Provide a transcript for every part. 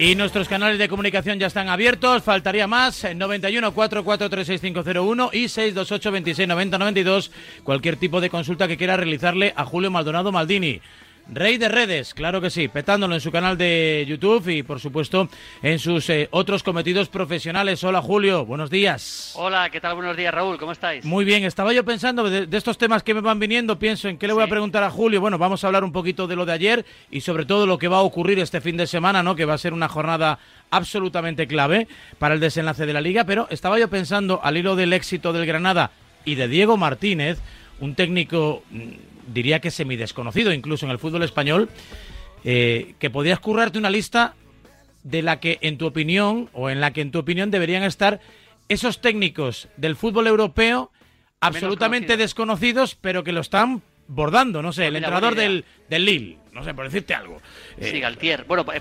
Y nuestros canales de comunicación ya están abiertos, faltaría más, 91 4436501 y 628 26 92, cualquier tipo de consulta que quiera realizarle a Julio Maldonado Maldini. Rey de redes, claro que sí, petándolo en su canal de YouTube y por supuesto en sus eh, otros cometidos profesionales. Hola Julio, buenos días. Hola, ¿qué tal? Buenos días Raúl, ¿cómo estáis? Muy bien, estaba yo pensando de, estos temas que me van viniendo, pienso en qué le voy a preguntar a Julio. Bueno, vamos a hablar un poquito de lo de ayer y sobre todo lo que va a ocurrir este fin de semana, ¿no? Que va a ser una jornada absolutamente clave para el desenlace de la liga, pero estaba yo pensando al hilo del éxito del Granada y de Diego Martínez, un técnico mm, diría que semidesconocido incluso en el fútbol español, eh, que podías currarte una lista de la que en tu opinión, o en la que en tu opinión deberían estar esos técnicos del fútbol europeo absolutamente desconocidos, pero que lo están bordando, no sé, pues el entrenador del, del Lille, no sé, por decirte algo. Sí, eh, Galtier. Bueno, eh,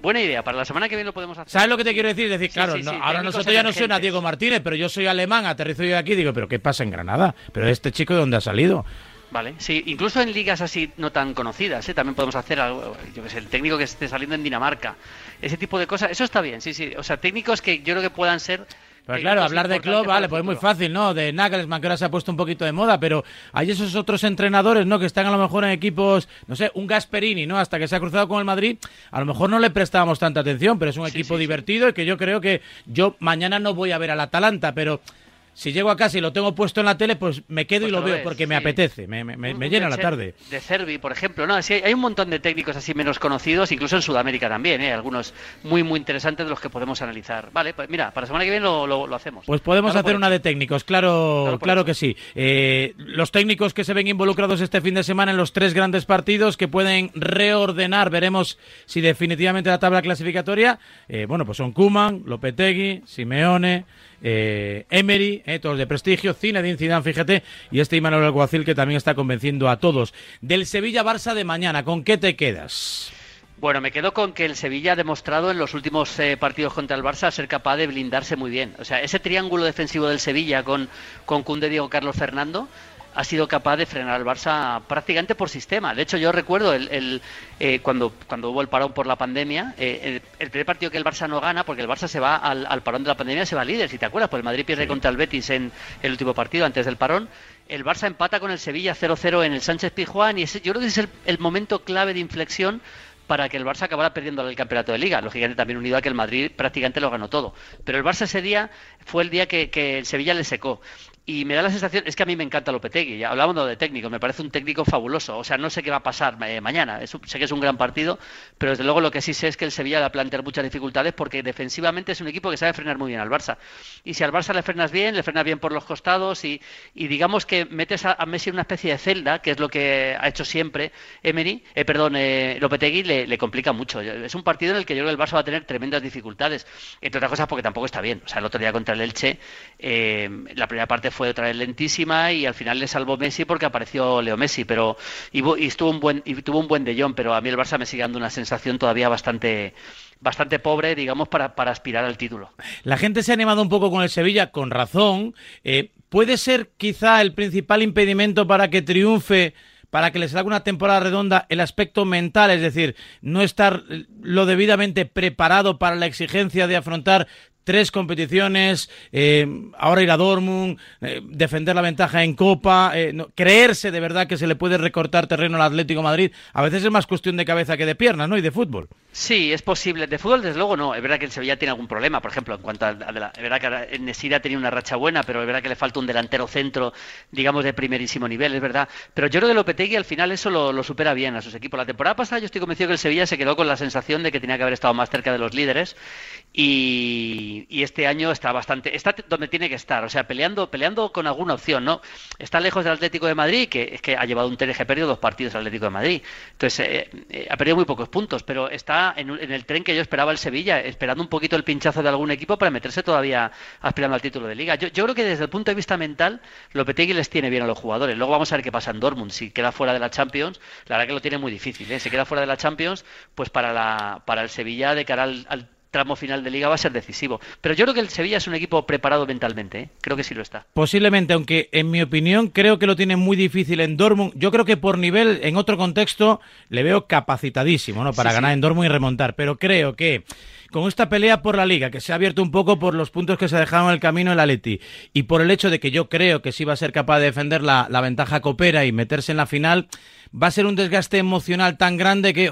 buena idea, para la semana que viene lo podemos hacer. ¿Sabes lo que te quiero decir? decir, claro, ahora nosotros ya no suena Diego Martínez, pero yo soy alemán, aterrizo yo aquí y digo, pero ¿qué pasa en Granada? ¿Pero este chico de dónde ha salido? Vale, sí, incluso en ligas así no tan conocidas, ¿eh? también podemos hacer algo, yo que sé, el técnico que esté saliendo en Dinamarca, ese tipo de cosas, eso está bien, sí, sí, o sea, técnicos que yo creo que puedan ser pero claro, hablar de club, vale, pues es muy fácil, ¿no? De Nagelsmann, que ahora se ha puesto un poquito de moda, pero hay esos otros entrenadores, ¿no? Que están a lo mejor en equipos, no sé, un Gasperini, ¿no? Hasta que se ha cruzado con el Madrid, a lo mejor no le prestábamos tanta atención, pero es un equipo divertido y que yo creo que yo mañana no voy a ver al Atalanta, pero si llego a casa y lo tengo puesto en la tele, pues me quedo y pues lo, veo porque me apetece, me, me, llena la tarde. De Cervi, por ejemplo, no, sí, hay un montón de técnicos así menos conocidos, incluso en Sudamérica también, ¿eh? algunos muy muy interesantes de los que podemos analizar. Vale, pues mira, para la semana que viene lo, lo, hacemos. Pues podemos hacer una de técnicos, claro, claro, que sí. Eh, los técnicos que se ven involucrados este fin de semana en los tres grandes partidos que pueden reordenar, veremos si definitivamente la tabla clasificatoria, eh, bueno, pues son Kuman, Lopetegui, Simeone eh, Emery, eh, todos de prestigio, Zinedine Zidane, fíjate, y este Imanol Alguacil que también está convenciendo a todos. Del Sevilla-Barça de mañana, ¿con qué te quedas? Bueno, me quedo con que el Sevilla ha demostrado en los últimos eh, partidos contra el Barça ser capaz de blindarse muy bien. O sea, ese triángulo defensivo del Sevilla con, con Cunde, Diego, Carlos Fernando, ha sido capaz de frenar al Barça prácticamente por sistema. De hecho, yo recuerdo el, eh, cuando, cuando hubo el parón por la pandemia, eh, el, primer partido que el Barça no gana, porque el Barça se va al, parón de la pandemia, se va líder, si te acuerdas, pues el Madrid pierde contra el Betis en el último partido antes del parón. El Barça empata con el Sevilla 0-0 en el Sánchez Pizjuán y ese, yo creo que es el, el momento clave de inflexión para que el Barça acabara perdiendo el campeonato de liga. Lógicamente también unido a que el Madrid prácticamente lo ganó todo. Pero el Barça ese día fue el día que, que el Sevilla le secó y me da la sensación, es que a mí me encanta Lopetegui, ya hablábamos de técnico, me parece un técnico fabuloso, o sea, no sé qué va a pasar eh, mañana, sé que es un gran partido, pero desde luego lo que sí sé es que el Sevilla va a plantear muchas dificultades porque defensivamente es un equipo que sabe frenar muy bien al Barça, y si al Barça le frenas bien, le frenas bien por los costados y, digamos que metes a, Messi en una especie de celda, que es lo que ha hecho siempre Emery, eh, perdón, eh, Lopetegui le, complica mucho, es un partido en el que yo creo que el Barça va a tener tremendas dificultades, entre otras cosas porque tampoco está bien, o sea, el otro día contra el Elche, la primera parte fue otra vez lentísima y al final le salvó Messi porque apareció Leo Messi, pero y, estuvo un buen y tuvo un buen de Jong, pero a mí el Barça me sigue dando una sensación todavía bastante bastante pobre, digamos, para, para aspirar al título. La gente se ha animado un poco con el Sevilla, con razón. Eh, ¿Puede ser quizá el principal impedimento para que triunfe para que le salga una temporada redonda el aspecto mental, es decir, no estar lo debidamente preparado para la exigencia de afrontar tres competiciones, eh, ahora ir a Dortmund, eh, defender la ventaja en Copa, eh, creerse de verdad que se le puede recortar terreno al Atlético Madrid, a veces es más cuestión de cabeza que de piernas, ¿no? Y de fútbol. Sí, es posible. De fútbol, desde luego, no. Es verdad que el Sevilla tiene algún problema, por ejemplo, en cuanto a, la, es verdad que Nesira tenía una racha buena, pero es verdad que le falta un delantero centro, digamos, de primerísimo nivel, es verdad. Pero yo creo que Lopetegui al final eso lo, lo supera bien a sus equipos. La temporada pasada yo estoy convencido que el Sevilla se quedó con la sensación de que tenía que haber estado más cerca de los líderes y, este año está bastante está donde tiene que estar o sea peleando peleando con alguna opción no está lejos del Atlético de Madrid que es que ha llevado un TNG perdido dos partidos al Atlético de Madrid. Entonces eh, eh, ha perdido muy pocos puntos pero está en, el tren que yo esperaba el Sevilla esperando un poquito el pinchazo de algún equipo para meterse todavía aspirando al título de Liga. Yo, creo que desde el punto de vista mental Lopetegui les tiene bien a los jugadores. Luego vamos a ver qué pasa en Dortmund si queda fuera de la Champions. La verdad que lo tiene muy difícil ¿eh? si queda fuera de la Champions pues para la para el Sevilla de cara al tramo final de liga va a ser decisivo. Pero yo creo que el Sevilla es un equipo preparado mentalmente, ¿eh? creo que sí lo está. Posiblemente, aunque en mi opinión creo que lo tiene muy difícil en Dortmund. Yo creo que por nivel, en otro contexto, le veo capacitadísimo, ¿no? Para ganar en Dortmund y remontar. Pero creo que con esta pelea por la liga, que se ha abierto un poco por los puntos que se dejaron en el camino el Atleti, y por el hecho de que yo creo que sí va a ser capaz de defender la, ventaja copera y meterse en la final, va a ser un desgaste emocional tan grande que,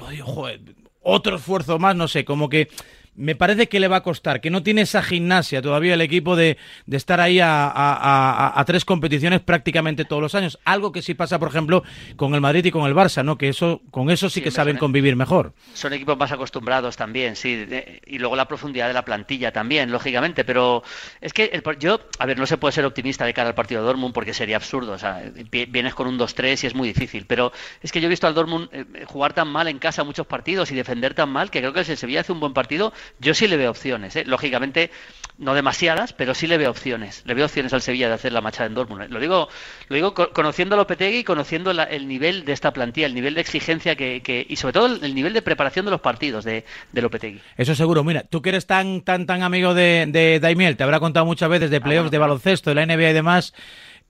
otro esfuerzo más, no sé, como que me parece que le va a costar, que no tiene esa gimnasia todavía el equipo de, de estar ahí a, tres competiciones prácticamente todos los años. Algo que sí pasa, por ejemplo, con el Madrid y con el Barça, ¿no? Que eso, con eso sí, que saben convivir mejor. Son equipos más acostumbrados también, sí. y luego la profundidad de la plantilla también, lógicamente. Pero es que el, yo, a ver, no se puede ser optimista de cara al partido de Dortmund porque sería absurdo. O sea, vienes con un 2-3 y es muy difícil. Pero es que yo he visto al Dortmund eh, jugar tan mal en casa muchos partidos y defender tan mal que creo que si el Sevilla hace un buen partido yo sí le veo opciones, ¿eh? lógicamente no demasiadas, pero sí le veo opciones. Le veo opciones al Sevilla de hacer la marcha en Dortmund. ¿eh? Lo digo, lo digo conociendo a Lopetegui y conociendo el nivel de esta plantilla, el nivel de exigencia que, y sobre todo el, nivel de preparación de los partidos de, de, Lopetegui. Eso seguro. Mira, tú que eres tan tan tan amigo de, de Daimiel, te habrá contado muchas veces de ah, playoffs, de baloncesto, de la NBA y demás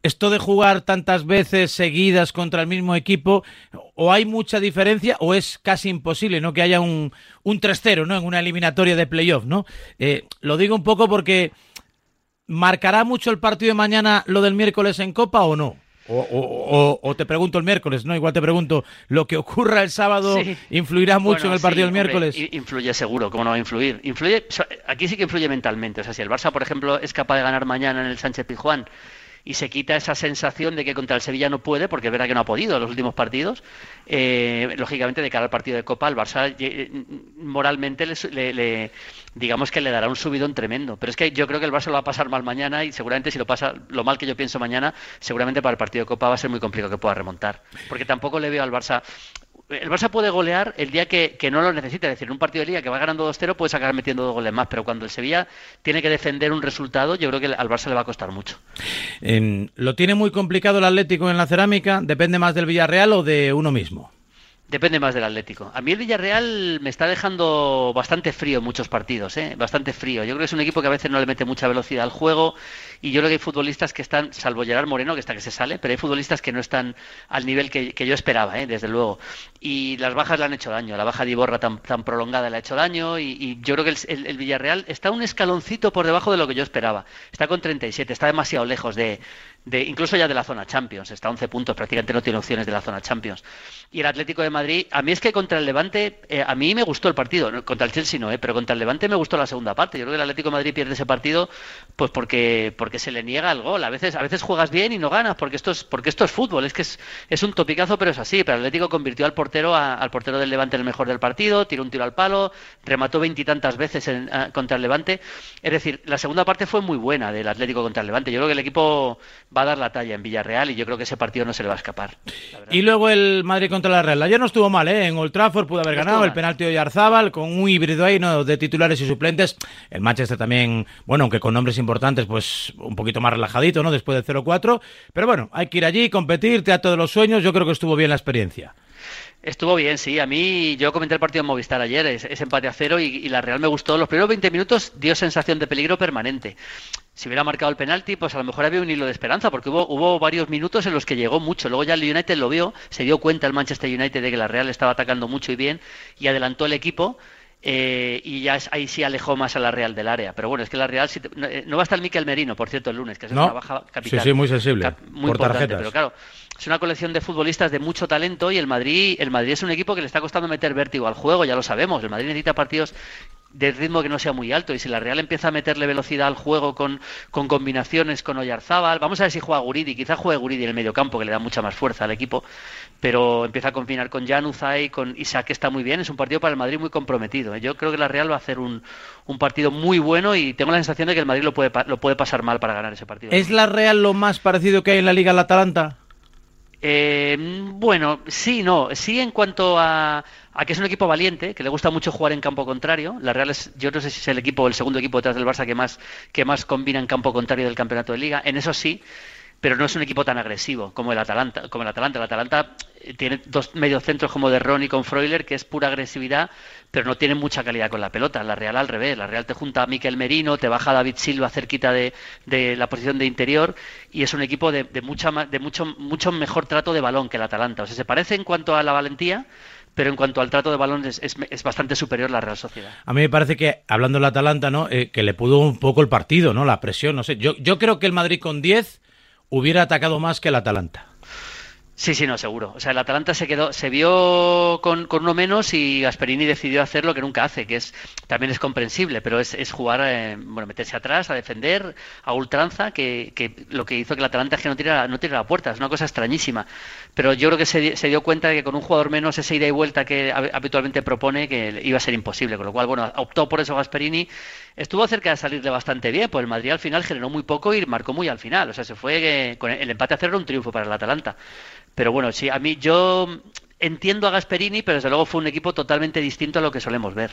esto de jugar tantas veces seguidas contra el mismo equipo, o hay mucha diferencia o es casi imposible, ¿no? Que haya un, un 3-0, ¿no? En una eliminatoria de playoff, ¿no? Eh, lo digo un poco porque ¿marcará mucho el partido de mañana lo del miércoles en Copa o no? O, te pregunto el miércoles, ¿no? Igual te pregunto, ¿lo que ocurra el sábado influirá mucho en el partido del miércoles? influye seguro, ¿cómo no va a influir? Influye, aquí sí que influye mentalmente. O sea, si el Barça, por ejemplo, es capaz de ganar mañana en el Sánchez Pijuán y se quita esa sensación de que contra el Sevilla no puede, porque es verdad que no ha podido en los últimos partidos. Eh, lógicamente, de cara al partido de Copa, al Barça eh, moralmente le, digamos que le dará un subidón tremendo. Pero es que yo creo que el Barça lo va a pasar mal mañana y seguramente si lo pasa lo mal que yo pienso mañana, seguramente para el partido de Copa va a ser muy complicado que pueda remontar. Porque tampoco le veo al Barça el Barça puede golear el día que, no lo necesite. Es decir, en un partido de liga que va ganando 2-0 puede sacar metiendo dos goles más, pero cuando el Sevilla tiene que defender un resultado, yo creo que al Barça le va a costar mucho. ¿Lo tiene muy complicado el Atlético en la cerámica? ¿Depende más del Villarreal o de uno mismo? Depende más del Atlético. A mí el Villarreal me está dejando bastante frío en muchos partidos, ¿eh? bastante frío. Yo creo que es un equipo que a veces no le mete mucha velocidad al juego y yo creo que hay futbolistas que están, salvo Gerard Moreno, que está que se sale, pero hay futbolistas que no están al nivel que, yo esperaba, ¿eh? desde luego. Y las bajas le han hecho daño. La baja de Iborra tan, tan prolongada le ha hecho daño y, yo creo que el, Villarreal está un escaloncito por debajo de lo que yo esperaba. Está con 37, está demasiado lejos de, de incluso ya de la zona Champions. Está a 11 puntos, prácticamente no tiene opciones de la zona Champions. Y el Atlético de Madrid, a mí es que contra el Levante, eh, a mí me gustó el partido, contra el Chelsea no, eh, pero contra el Levante me gustó la segunda parte. Yo creo que el Atlético de Madrid pierde ese partido pues porque se le niega el gol. A veces, a veces juegas bien y no ganas, porque esto es, porque esto es fútbol, es que es, es un topicazo, pero es así. Pero Atlético convirtió al portero, al portero del Levante en el mejor del partido, tiró un tiro al palo, remató veintitantas veces contra el Levante. Es decir, la segunda parte fue muy buena del Atlético contra el Levante. Yo creo que el equipo va a dar la talla en Villarreal y yo creo que ese partido no se le va a escapar. Y luego el Madrid contra la Real. Ayer no estuvo mal, ¿eh? En Old Trafford pudo haber ganado el penalti de Yarzábal con un híbrido ahí, ¿no? De titulares y suplentes. El Manchester también, bueno, aunque con nombres importantes, pues un poquito más relajadito, ¿no? Después del 0-4. Pero bueno, hay que ir allí, competir, teatro de los sueños. Yo creo que estuvo bien la experiencia. Estuvo bien, sí. A mí, yo comenté el partido en Movistar ayer, es, empate a cero y, la Real me gustó. Los primeros 20 minutos dio sensación de peligro permanente. Si hubiera marcado el penalti, pues a lo mejor había un hilo de esperanza, porque hubo, hubo varios minutos en los que llegó mucho. Luego ya el United lo vio, se dio cuenta el Manchester United de que la Real estaba atacando mucho y bien y adelantó el equipo. Eh, y ya ahí sí alejó más a la Real del área. Pero bueno, es que la Real eh, no, va a estar Miquel Merino, por cierto, el lunes, que es una baja capital. Sí, sí, muy sensible. Muy importante, pero claro, es una colección de futbolistas de mucho talento y el Madrid, el Madrid es un equipo que le está costando meter vértigo al juego, ya lo sabemos. El Madrid necesita partidos de ritmo que no sea muy alto y si la Real empieza a meterle velocidad al juego con, con combinaciones con Oyarzábal, vamos a ver si juega Guridi, quizá juegue Guridi en el medio campo que le da mucha más fuerza al equipo, pero empieza a combinar con Januzaj, con Isaac que está muy bien, es un partido para el Madrid muy comprometido. ¿eh? Yo creo que la Real va a hacer un, un partido muy bueno y tengo la sensación de que el Madrid lo puede, lo puede pasar mal para ganar ese partido. ¿Es la Real lo más parecido que hay en la Liga al Atalanta? Eh, bueno, sí, no. Sí en cuanto a, que es un equipo valiente, que le gusta mucho jugar en campo contrario. La Real es, yo no sé si es el equipo, el segundo equipo detrás del Barça que más, que más combina en campo contrario del campeonato de liga. En eso sí. Pero no es un equipo tan agresivo como el Atalanta. Como el Atalanta. El Atalanta tiene dos mediocentros como de Ron y con Freuler, que es pura agresividad, pero no tiene mucha calidad con la pelota. La Real al revés. La Real te junta a Miquel Merino, te baja David Silva cerquita de, de la posición de interior y es un equipo de, de, mucha, de mucho, mucho mejor trato de balón que el Atalanta. O sea, se parece en cuanto a la valentía, pero en cuanto al trato de balón es, es, es, bastante superior la Real Sociedad. A mí me parece que, hablando del Atalanta, ¿no? Eh, que le pudo un poco el partido, ¿no? La presión, no sé. Yo, yo creo que el Madrid con 10 hubiera atacado más que el Atalanta. Sí, sí, no, seguro. O sea, el Atalanta se quedó, se vio con, con, uno menos y Gasperini decidió hacer lo que nunca hace, que es también es comprensible, pero es, es jugar, eh, bueno, meterse atrás, a defender, a ultranza, que, que, lo que hizo que el Atalanta es que no tira, no tira la puerta, es una cosa extrañísima. Pero yo creo que se, se, dio cuenta de que con un jugador menos esa ida y vuelta que habitualmente propone que iba a ser imposible, con lo cual, bueno, optó por eso Gasperini. Estuvo cerca de salirle bastante bien, pues el Madrid al final generó muy poco y marcó muy al final. O sea, se fue que, con el empate a cero un triunfo para el Atalanta. Pero bueno, sí, a mí yo entiendo a Gasperini, pero desde luego fue un equipo totalmente distinto a lo que solemos ver.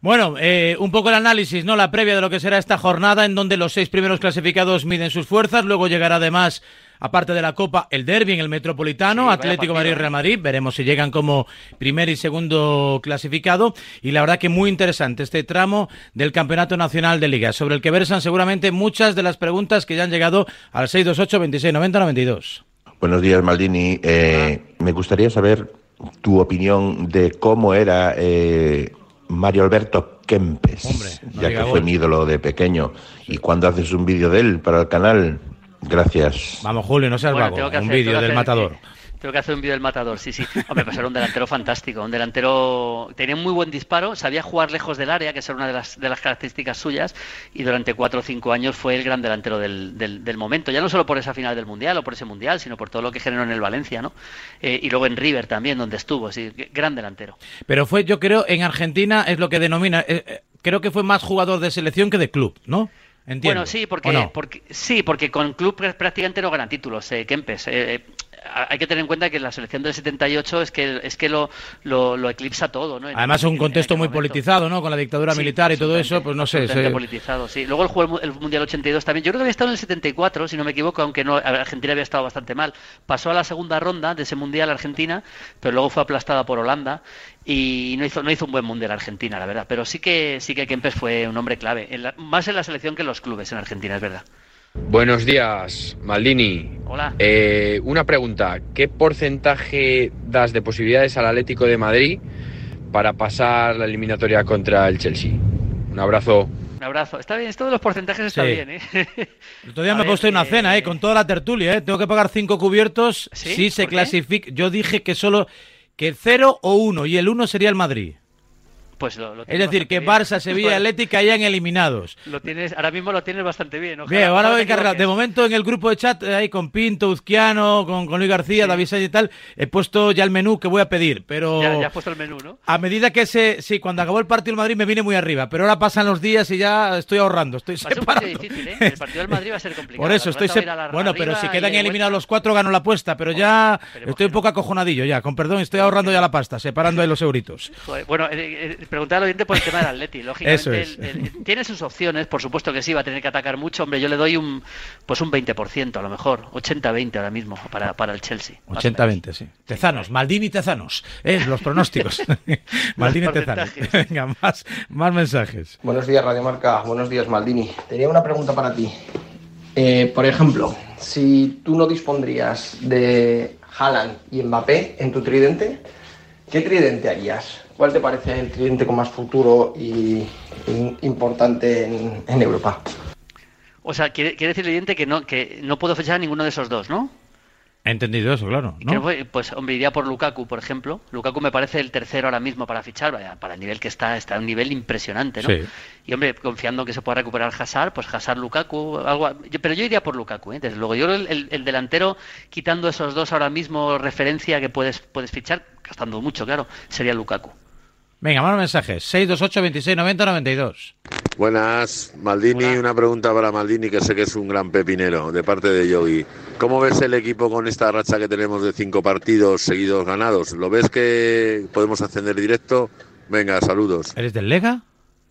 Bueno, eh, un poco el análisis, ¿no? La previa de lo que será esta jornada en donde los seis primeros clasificados miden sus fuerzas. Luego llegará además, aparte de la Copa, el derby en el Metropolitano, sí, Atlético Madrid Real Madrid. Veremos si llegan como primer y segundo clasificado. Y la verdad que muy interesante este tramo del Campeonato Nacional de Liga, sobre el que versan seguramente muchas de las preguntas que ya han llegado al 628 26 90 92. Buenos días, Maldini. Eh, me gustaría saber tu opinión de cómo era eh, Mario Alberto Kempes, Hombre, no ya que gol. fue mi ídolo de pequeño. Y cuando haces un vídeo de él para el canal, gracias. Vamos, Julio, no seas Bueno, vago. tengo que Un hacer- vídeo del hacer- matador. Tengo que hacer un vídeo del matador, sí, sí. Hombre, pues era un delantero fantástico, un delantero tenía un muy buen disparo, sabía jugar lejos del área, que esa era una de las, de las características suyas, y durante cuatro o cinco años fue el gran delantero del, del, del momento, ya no solo por esa final del Mundial o por ese Mundial, sino por todo lo que generó en el Valencia, ¿no? Eh, y luego en River también, donde estuvo, sí, gran delantero. Pero fue, yo creo, en Argentina es lo que denomina. eh, eh, creo que fue más jugador de selección que de club, ¿no? Entiendo. Bueno, sí, ¿O porque, no? porque sí, porque con club pr- prácticamente no ganan títulos, eh, Kempes. Eh, eh, hay que tener en cuenta que la selección del 78 es que es que lo, lo, lo eclipsa todo, ¿no? En- Además, un en- en contexto muy politizado, ¿no? Con la dictadura Sí, militar y todo eso, pues no sé. se- politizado, sí. Luego el, mu- el Mundial 82 también. Yo creo que había estado en el 74, si no me equivoco, aunque no Argentina había estado bastante mal. Pasó a la segunda ronda de ese Mundial Argentina, pero luego fue aplastada por Holanda y no hizo no hizo un buen Mundial Argentina, la verdad. Pero sí que sí que Kempes fue un hombre clave, en la- más en la selección que en los clubes en Argentina, es verdad. Buenos días, Maldini. Hola. Eh, una pregunta, ¿qué porcentaje das de posibilidades al Atlético de Madrid para pasar la eliminatoria contra el Chelsea? Un abrazo. Un abrazo. Está bien, esto de los porcentajes está Sí. bien, ¿eh? El otro día A me puesto una cena, ¿eh? Con toda la tertulia, ¿eh? Tengo que pagar cinco cubiertos ¿Sí? si se clasifica. Yo dije que solo. Que cero o uno, y el uno sería el Madrid. Pues lo, lo Es decir, que bien. Barça, Sevilla y Bueno, Atlético hayan eliminados. Lo tienes, ahora mismo lo tienes bastante bien. ojalá- Bien, ahora voy. De momento en el grupo de chat, eh, ahí con Pinto, Uzquiano, con, con Luis García, Sí. David Sánchez y tal, he puesto ya el menú que voy a pedir, pero Ya, ya has puesto el menú, ¿no? a medida que se, sí, cuando acabó el partido del Madrid me vine muy arriba, pero ahora pasan los días y ya estoy ahorrando, estoy separando. difícil, ¿eh? El partido del Madrid va a ser complicado. Por eso estoy bueno, pero si quedan eliminados los cuatro gano la apuesta, pero ya estoy un poco acojonadillo ya, con perdón, estoy ahorrando ya la pasta, separando ahí los euritos. Joder, Bueno, eh, eh, preguntar al oyente por el tema del Atleti. Lógicamente, Eso es. el- el- tiene sus opciones, por supuesto que sí, va a tener que atacar mucho. Hombre, yo le doy un pues un 20%, a lo mejor, 80-20 ahora mismo para, para el Chelsea. más o menos. 80-20, sí. Tezanos, Maldini Tezanos, eh, los pronósticos. Maldini Tezanos. porcentajes. Venga, más, más mensajes. Buenos días, Radio Marca. Buenos días, Maldini. Tenía una pregunta para ti. Eh, por ejemplo, si tú no dispondrías de Haaland y Mbappé en tu tridente, ¿qué tridente harías? ¿Cuál te parece el tridente con más futuro y, importante en, Europa? O sea, quiere, quiere decir el oyente que no, que no puedo fechar a ninguno de esos dos, ¿no? He entendido eso, claro. Pues hombre, iría por Lukaku, por ejemplo. Lukaku me parece el tercero ahora mismo para fichar, vaya, para el nivel que está, está a un nivel impresionante, ¿no? Sí. Y hombre, confiando que se pueda recuperar Hazard, pues Hazard, Lukaku, algo. yo- pero yo iría por Lukaku, ¿eh? desde luego. Yo el- el delantero, quitando esos dos ahora mismo referencia que puedes, puedes fichar, gastando mucho, claro, sería Lukaku. Venga, más mensajes. 628 26 90 92. Buenas, Maldini, Hola. una pregunta para Maldini, que sé que es un gran pepinero, de parte de Yogi. ¿Cómo ves el equipo con esta racha que tenemos de cinco partidos seguidos ganados? ¿Lo ves que podemos ascender directo? Venga, saludos. ¿Eres del Lega?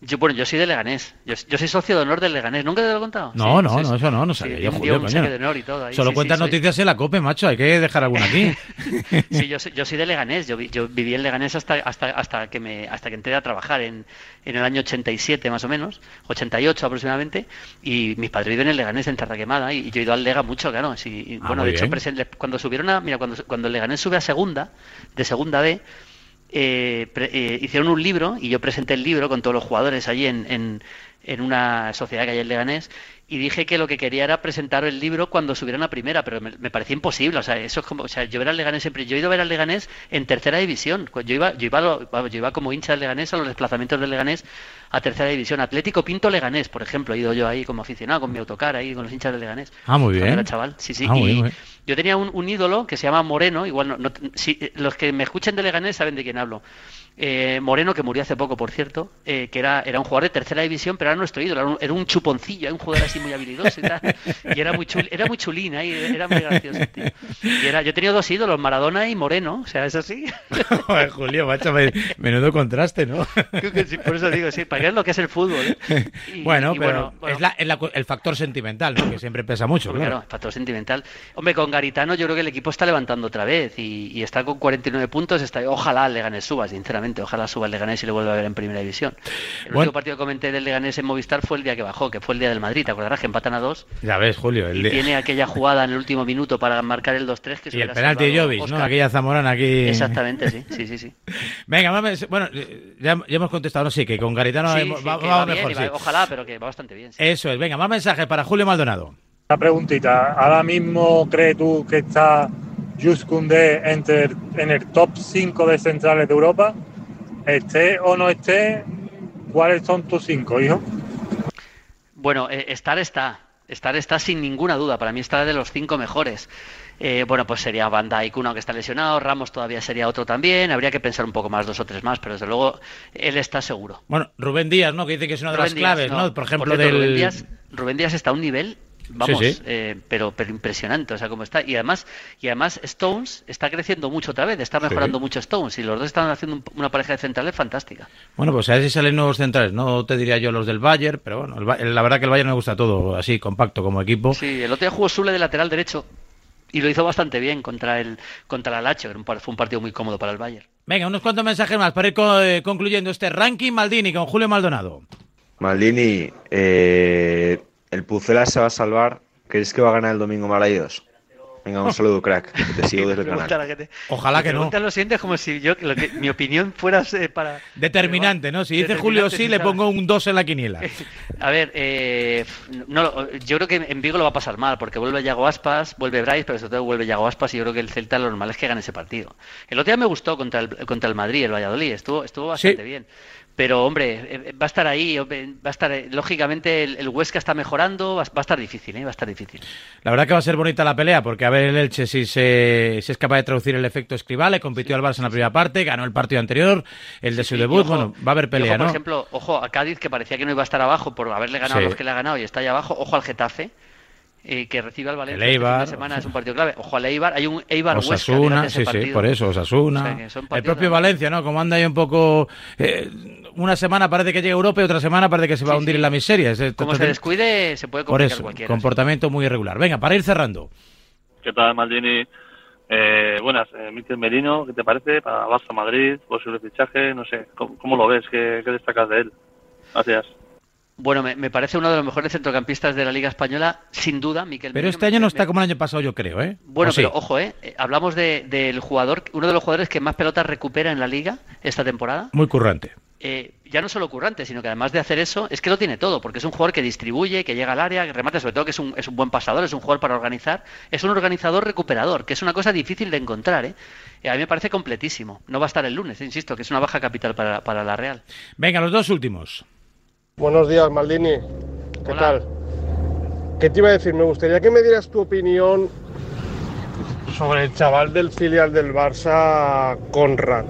Yo, bueno, yo soy de Leganés. Yo, yo soy socio de honor del Leganés. ¿Nunca te lo he contado? No, Sí, no, sí, no, sí. eso no, no Sí, sabía di yo, un Julio, día un saque coño. de honor y todo ahí. Solo Sí, sí, cuentas noticias en la COPE, macho, hay que dejar alguna aquí. Sí, yo soy, yo soy de Leganés. Yo, yo viví en Leganés hasta, hasta, hasta que me hasta que entré a trabajar en, en el año 87 más o menos, 88 aproximadamente. Y mis padres viven en Leganés, en Tarraquemada. Y yo he ido al Lega mucho, claro. Sí, y, Ah, bueno, de hecho, bien. le- cuando subieron a. Mira, cuando, cuando el Leganés sube a segunda, de segunda B. eh, pre- eh, hicieron un libro y yo presenté el libro con todos los jugadores allí en, en, en una sociedad que hay en Leganés y dije que lo que quería era presentar el libro cuando subieran a primera, pero me, me parecía imposible, o sea, eso es como, o sea, yo ver al Leganés siempre, yo he ido a ver al Leganés en tercera división, yo iba, yo iba, lo- yo iba como hincha del Leganés a los desplazamientos del Leganés a tercera división, Atlético Pinto Leganés, por ejemplo, he ido yo ahí como aficionado con mi autocar ahí con los hinchas del Leganés. Ah, muy bien. era chaval, sí, sí, Ah, y bien, muy bien. yo tenía un, un ídolo que se llama Moreno, igual no, no- si, los que me escuchen de Leganés saben de quién hablo. Eh, Moreno, que murió hace poco, por cierto, eh, que era, era un jugador de tercera división, pero era nuestro ídolo, era un, era un chuponcillo, era un jugador así muy habilidoso y tal. Y era muy, chul, era muy chulín ahí, era muy gracioso, tío. Y era, yo he tenido dos ídolos, Maradona y Moreno, o sea, es así. Joder, Julio, macho, me- menudo contraste, ¿no? Por eso digo, sí, para que veas lo que es el fútbol. ¿eh? Y- bueno, y pero bueno, es, la- es el factor sentimental, ¿no? Que siempre pesa mucho, Claro, claro. factor sentimental. Hombre, con Garitano yo creo que el equipo está levantando otra vez y, y está con 49 puntos. Está, ojalá el Leganés suba, sinceramente. Ojalá suba el Leganés y le vuelva a ver en primera división. El Bueno. último partido que comenté del Leganés en Movistar fue el día que bajó, que fue el día del Madrid. ¿Te acordarás que empatan a dos? Ya ves, Julio, el Y tiene aquella jugada en el último minuto para marcar el 2-3 que se y el penalti de Jovic, ¿no? Aquella zamorana aquí. Exactamente, sí, sí, sí. sí. Venga, mames, bueno, eh, ya, ya hemos contestado, no, sí, que con Garitano Sí, hemos- sí, va, que va va bien mejor, y va- sí. Ojalá, pero que va bastante bien. sí. Eso es, venga, más mensajes para Julio Maldonado. Una preguntita. ¿Ahora mismo crees tú que está Just Koundé entre, en el top 5 de centrales de Europa? Esté o no esté, ¿cuáles son tus 5, hijo? Bueno, eh, estar está. Estar está sin ninguna duda. Para mí está de los cinco mejores. Eh, bueno, pues sería Van Dijk uno que está lesionado, Ramos todavía sería otro también. Habría que pensar un poco más, dos o tres más, pero desde luego él está seguro. Bueno, Rubén Díaz, ¿no? Que dice que es una de las Díaz, claves, ¿no? Por ejemplo, cierto, del. Rubén Díaz, Rubén Díaz está a un nivel, vamos, Sí, sí. eh, pero, pero impresionante, o sea, como está. Y además, y además Stones está creciendo mucho otra vez, está mejorando mucho Stones y los dos están haciendo un- una pareja de centrales fantástica. Bueno, pues a ver si salen nuevos centrales. No te diría yo los del Bayern, pero bueno, el la verdad que el Bayern me gusta todo así, compacto como equipo. Sí, el otro día jugó Sule de lateral derecho y lo hizo bastante bien contra el contra un par- fue un partido muy cómodo para el Bayern. Venga, unos cuantos mensajes más para ir co- eh, concluyendo este ranking Maldini con Julio Maldonado. Maldini, eh, el Pucela se va a salvar. ¿Crees que va a ganar el domingo Maraidos? Venga, un saludo, crack. que Te sigo desde el canal. Ojalá que no. lo siguiente como si yo lo que, mi opinión fuera eh, para Determinante, ¿no? Si dice Julio sí, le pongo un 2 en la quiniela. A ver, eh, no, lo- yo creo que en Vigo lo va a pasar mal, porque vuelve Yago Aspas, vuelve Bryce, pero sobre todo vuelve Yago Aspas y yo creo que el Celta lo normal es que gane ese partido. El otro día me gustó contra el, contra el Madrid, el Valladolid, estuvo, estuvo bastante Sí. bien. Pero, hombre, eh, va a estar ahí, hombre, va a estar, eh, lógicamente el, el Huesca está mejorando, va, a- va a estar difícil, ¿eh? va a estar difícil. La verdad que va a ser bonita la pelea, porque a ver el Elche si, se, si es capaz de traducir el efecto Escribal, le compitió al Barça en la primera parte, ganó el partido anterior, el de su debut, ojo- bueno, va a haber pelea, ojo, por ¿no? ejemplo, ojo a Cádiz, que parecía que no iba a estar abajo por haberle ganado Sí. a los que le ha ganado y está ahí abajo. Ojo al Getafe, eh, que recibe al Valencia El este fin Eibar, de semana, es un partido clave. Ojo al Eibar, hay un Eibar Huesca. Osasuna, ese sí, sí, por eso, Osasuna. O sea, el propio de- Valencia, ¿no? Como anda ahí un poco... eh, una semana parece que llega a Europa y otra semana parece que se va a hundir sí. en la miseria. Es- Como se entonces, descuide, se puede Por complicar eso, cualquiera. comportamiento muy irregular. Venga, para ir cerrando. ¿Qué tal, Maldini? Eh, buenas, eh, Miquel Merino, ¿qué te parece? Para Barça Madrid, posible fichaje, no sé, ¿cómo, cómo lo ves? ¿Qué, ¿Qué destacas de él? Gracias. Bueno, me, me parece uno de los mejores centrocampistas de la Liga Española, sin duda, Miquel Pero Merino. este año Me- no me- está como el año pasado, yo creo, ¿eh? Bueno, pero ojo, ¿eh? Eh, Hablamos de- del jugador, uno de los jugadores que más pelotas recupera en la Liga esta temporada. Muy currante. eh, ya no solo currante, sino que además de hacer eso, es que lo tiene todo, porque es un jugador que distribuye, que llega al área, que remata, sobre todo que es un, es un buen pasador, es un jugador para organizar, es un organizador recuperador, que es una cosa difícil de encontrar, ¿eh? Y a mí me parece completísimo. No va a estar el lunes, insisto, que es una baja capital para, para la Real. Venga, los dos últimos. Buenos días, Maldini. ¿Qué Hola. tal? ¿Qué te iba a decir? Me gustaría que me dieras tu opinión sobre el chaval del filial del Barça, Conrad.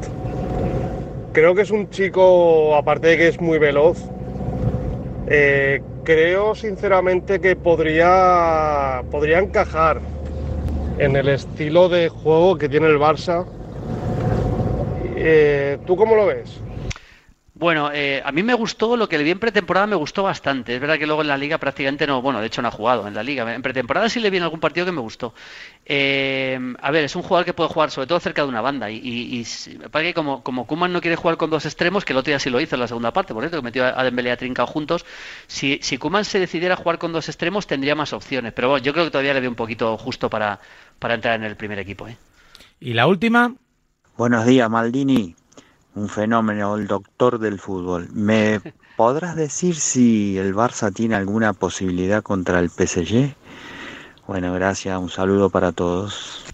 Creo que es un chico, aparte de que es muy veloz, eh, creo sinceramente que podría, podría encajar en el estilo de juego que tiene el Barça. Eh, ¿Tú cómo lo ves? Bueno, eh, a mí me gustó, lo que le vi en pretemporada me gustó bastante. Es verdad que luego en la liga prácticamente no, bueno, de hecho no ha jugado en la liga. En pretemporada sí le vi en algún partido que me gustó. Eh, a ver, es un jugador que puede jugar sobre todo cerca de una banda. Y, y, y me parece que como, como Kuman no quiere jugar con dos extremos, que el otro día sí lo hizo en la segunda parte, por cierto, que metió a Dembélé y a Trincao juntos. Si, si Kuman se decidiera jugar con dos extremos, tendría más opciones. Pero bueno, yo creo que todavía le veo un poquito justo para, para entrar en el primer equipo. ¿eh? Y la última. Buenos días, Maldini un fenómeno, el doctor del fútbol. ¿Me podrás decir si el Barça tiene alguna posibilidad contra el PSG? Bueno, gracias, un saludo para todos.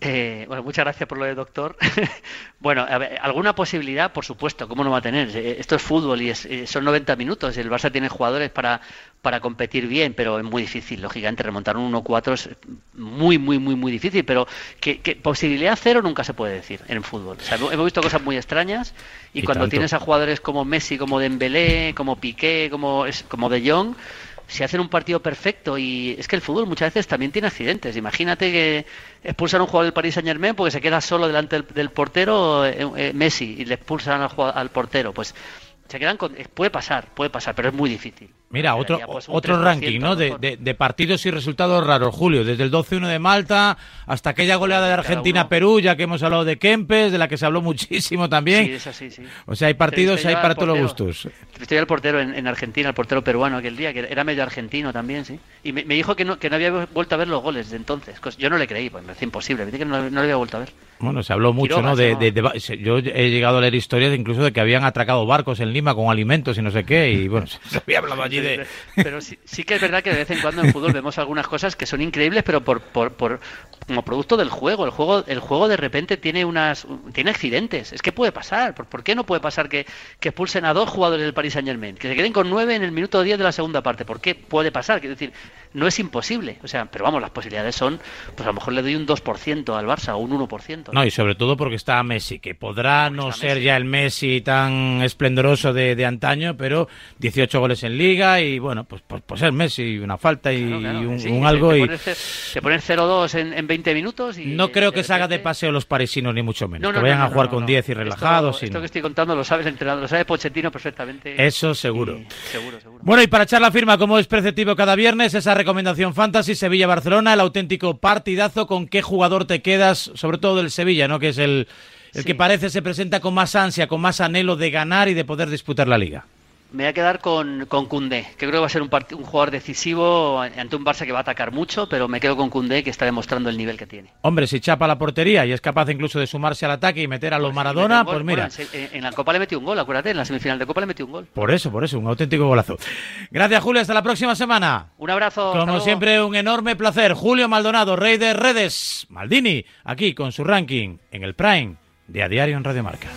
Eh, bueno, muchas gracias por lo de doctor. bueno, a ver, alguna posibilidad, por supuesto, ¿cómo no va a tener? Eh, esto es fútbol y es, eh, son 90 minutos. El Barça tiene jugadores para, para competir bien, pero es muy difícil, lógicamente. Remontar un 1-4 es muy, muy, muy, muy difícil, pero que, que, posibilidad cero nunca se puede decir en fútbol. O sea, hemos visto cosas muy extrañas y, y cuando tanto. tienes a jugadores como Messi, como Dembélé, como Piqué, como, como De Jong si hacen un partido perfecto y es que el fútbol muchas veces también tiene accidentes. Imagínate que expulsan a un jugador del Paris Saint Germain porque se queda solo delante del, portero eh, eh, Messi y le expulsan al, al portero. Pues se quedan con, puede pasar, puede pasar, pero es muy difícil. Mira, otro, pues otro ranking, ¿no? De, de, de, partidos y resultados raros, Julio. Desde el 12-1 de Malta hasta aquella goleada de Argentina-Perú, ya que hemos hablado de Kempes, de la que se habló muchísimo también. Sí, esa sí, sí. O sea, hay partidos, hay para todos los gustos. Estoy al portero en, en, Argentina, el portero peruano aquel día, que era medio argentino también, sí. Y me, me dijo que no, que no había vuelto a ver los goles de entonces. Yo no le creí, pues me parece imposible. Me que no, no le había vuelto a ver. Bueno, se habló mucho, Quiroga, ¿no? De, de, de, yo he llegado a leer historias incluso de que habían atracado barcos en Lima con alimentos y no sé qué, y bueno, se había hablado allí Pero sí, sí, que es verdad que de vez en cuando en fútbol vemos algunas cosas que son increíbles, pero por, por, por como producto del juego. El juego el juego de repente tiene unas tiene accidentes. Es que puede pasar. ¿Por, por qué no puede pasar que, que expulsen a dos jugadores del Paris Saint Germain? Que se queden con nueve en el minuto 10 de la segunda parte. ¿Por qué puede pasar? Quiero decir, no es imposible. O sea, pero vamos, las posibilidades son, pues a lo mejor le doy un 2% al Barça o un 1%. ¿no? no, y sobre todo porque está Messi, que podrá no ser Messi. ya el Messi tan esplendoroso de, de, antaño, pero 18 goles en liga y bueno, pues, pues, pues es Messi, una falta y, claro, claro. un, sí, un, algo. Te, y... te pones 0-2 en, en, 20 minutos y... No creo que se haga de paseo los parisinos, ni mucho menos. No, no, que vayan a jugar con 10 y relajados. Esto, esto que estoy contando lo sabes entrenador, lo sabe Pochettino perfectamente. Eso seguro. Y, seguro, seguro. Bueno, y para echar la firma, como es preceptivo cada viernes, esa recomendación fantasy Sevilla-Barcelona, el auténtico partidazo, ¿con qué jugador te quedas? Sobre todo del Sevilla, ¿no? Que es el, el sí. que parece se presenta con más ansia, con más anhelo de ganar y de poder disputar la liga. Me voy a quedar con, con Koundé, que creo que va a ser un, un, jugador decisivo ante un Barça que va a atacar mucho, pero me quedo con Koundé, que está demostrando el nivel que tiene. Hombre, si chapa la portería y es capaz incluso de sumarse al ataque y meter a los pues Maradona, pues mira. Bueno, en, en, la Copa le metió un gol, acuérdate, en la semifinal de Copa le metió un gol. Por eso, por eso, un auténtico golazo. Gracias, Julio, hasta la próxima semana. Un abrazo. Como siempre, un enorme placer. Julio Maldonado, rey de redes, Maldini, aquí con su ranking en el Prime de A Diario en Radio Marca.